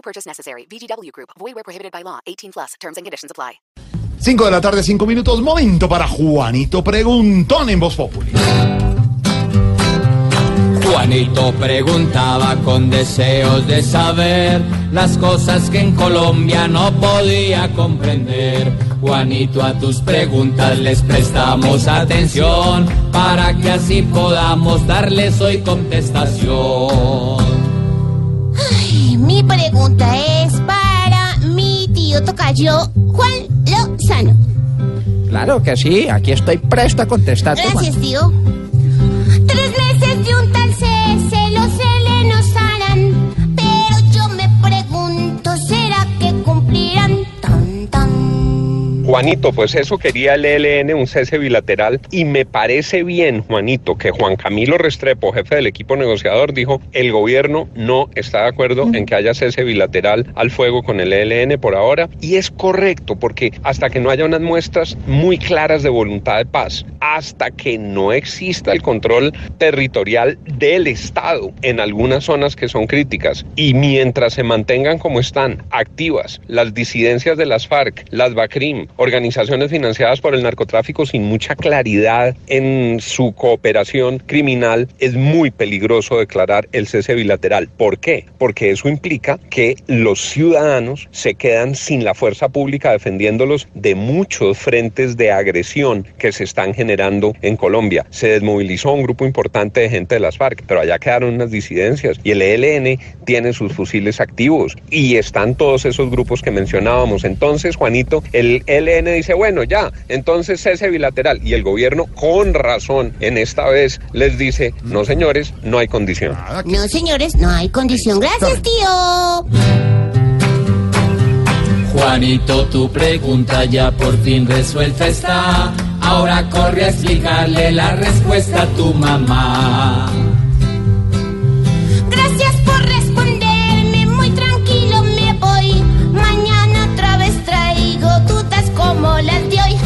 No purchase necessary. VGW Group. Void where prohibited by law. 18 plus. Terms and conditions apply. 5 de la tarde, 5 minutos. Momento para Juanito Preguntón en Voz Populi. Juanito preguntaba con deseos de saber las cosas que en Colombia no podía comprender. Juanito, a tus preguntas les prestamos atención para que así podamos darles hoy contestación. Mi pregunta es para mi tío tocayo Juan Lozano. Claro que sí, aquí estoy presto a contestar. Gracias, tío. Juanito, pues eso quería el ELN, un cese bilateral, y me parece bien, Juanito, que Juan Camilo Restrepo, jefe del equipo negociador, dijo, el gobierno no está de acuerdo en que haya cese bilateral al fuego con el ELN por ahora, y es correcto, porque hasta que no haya unas muestras muy claras de voluntad de paz, hasta que no exista el control territorial del Estado en algunas zonas que son críticas, y mientras se mantengan como están, activas, las disidencias de las FARC, las BACRIM, organizaciones financiadas por el narcotráfico sin mucha claridad en su cooperación criminal, es muy peligroso declarar el cese bilateral. ¿Por qué? Porque eso implica que los ciudadanos se quedan sin la fuerza pública defendiéndolos de muchos frentes de agresión que se están generando en Colombia. Se desmovilizó un grupo importante de gente de las FARC, pero allá quedaron unas disidencias y el ELN tiene sus fusiles activos y están todos esos grupos que mencionábamos. Entonces, Juanito, el ELN dice, bueno, ya, entonces cese bilateral. Y el gobierno, con razón, en esta vez les dice, no señores, no hay condición. No, señores, no hay condición. Gracias, tío. Juanito, tu pregunta ya por fin resuelta está. Ahora corre a explicarle la respuesta a tu mamá. Gracias por responderme, muy tranquilo me voy. Mañana otra vez traigo dudas como las de hoy.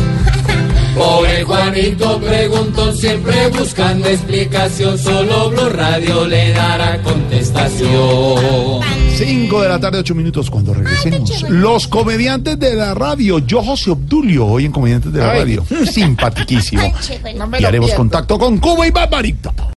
Pobre Juanito preguntó siempre buscando explicación, solo Blue Radio le dará contestación. 5 de la tarde, 8 minutos. Cuando regresemos, los comediantes de la radio. Yo, José Obdulio, hoy en Comediantes de la Radio. Chévere. Y haremos contacto con Cuba y Barbarita.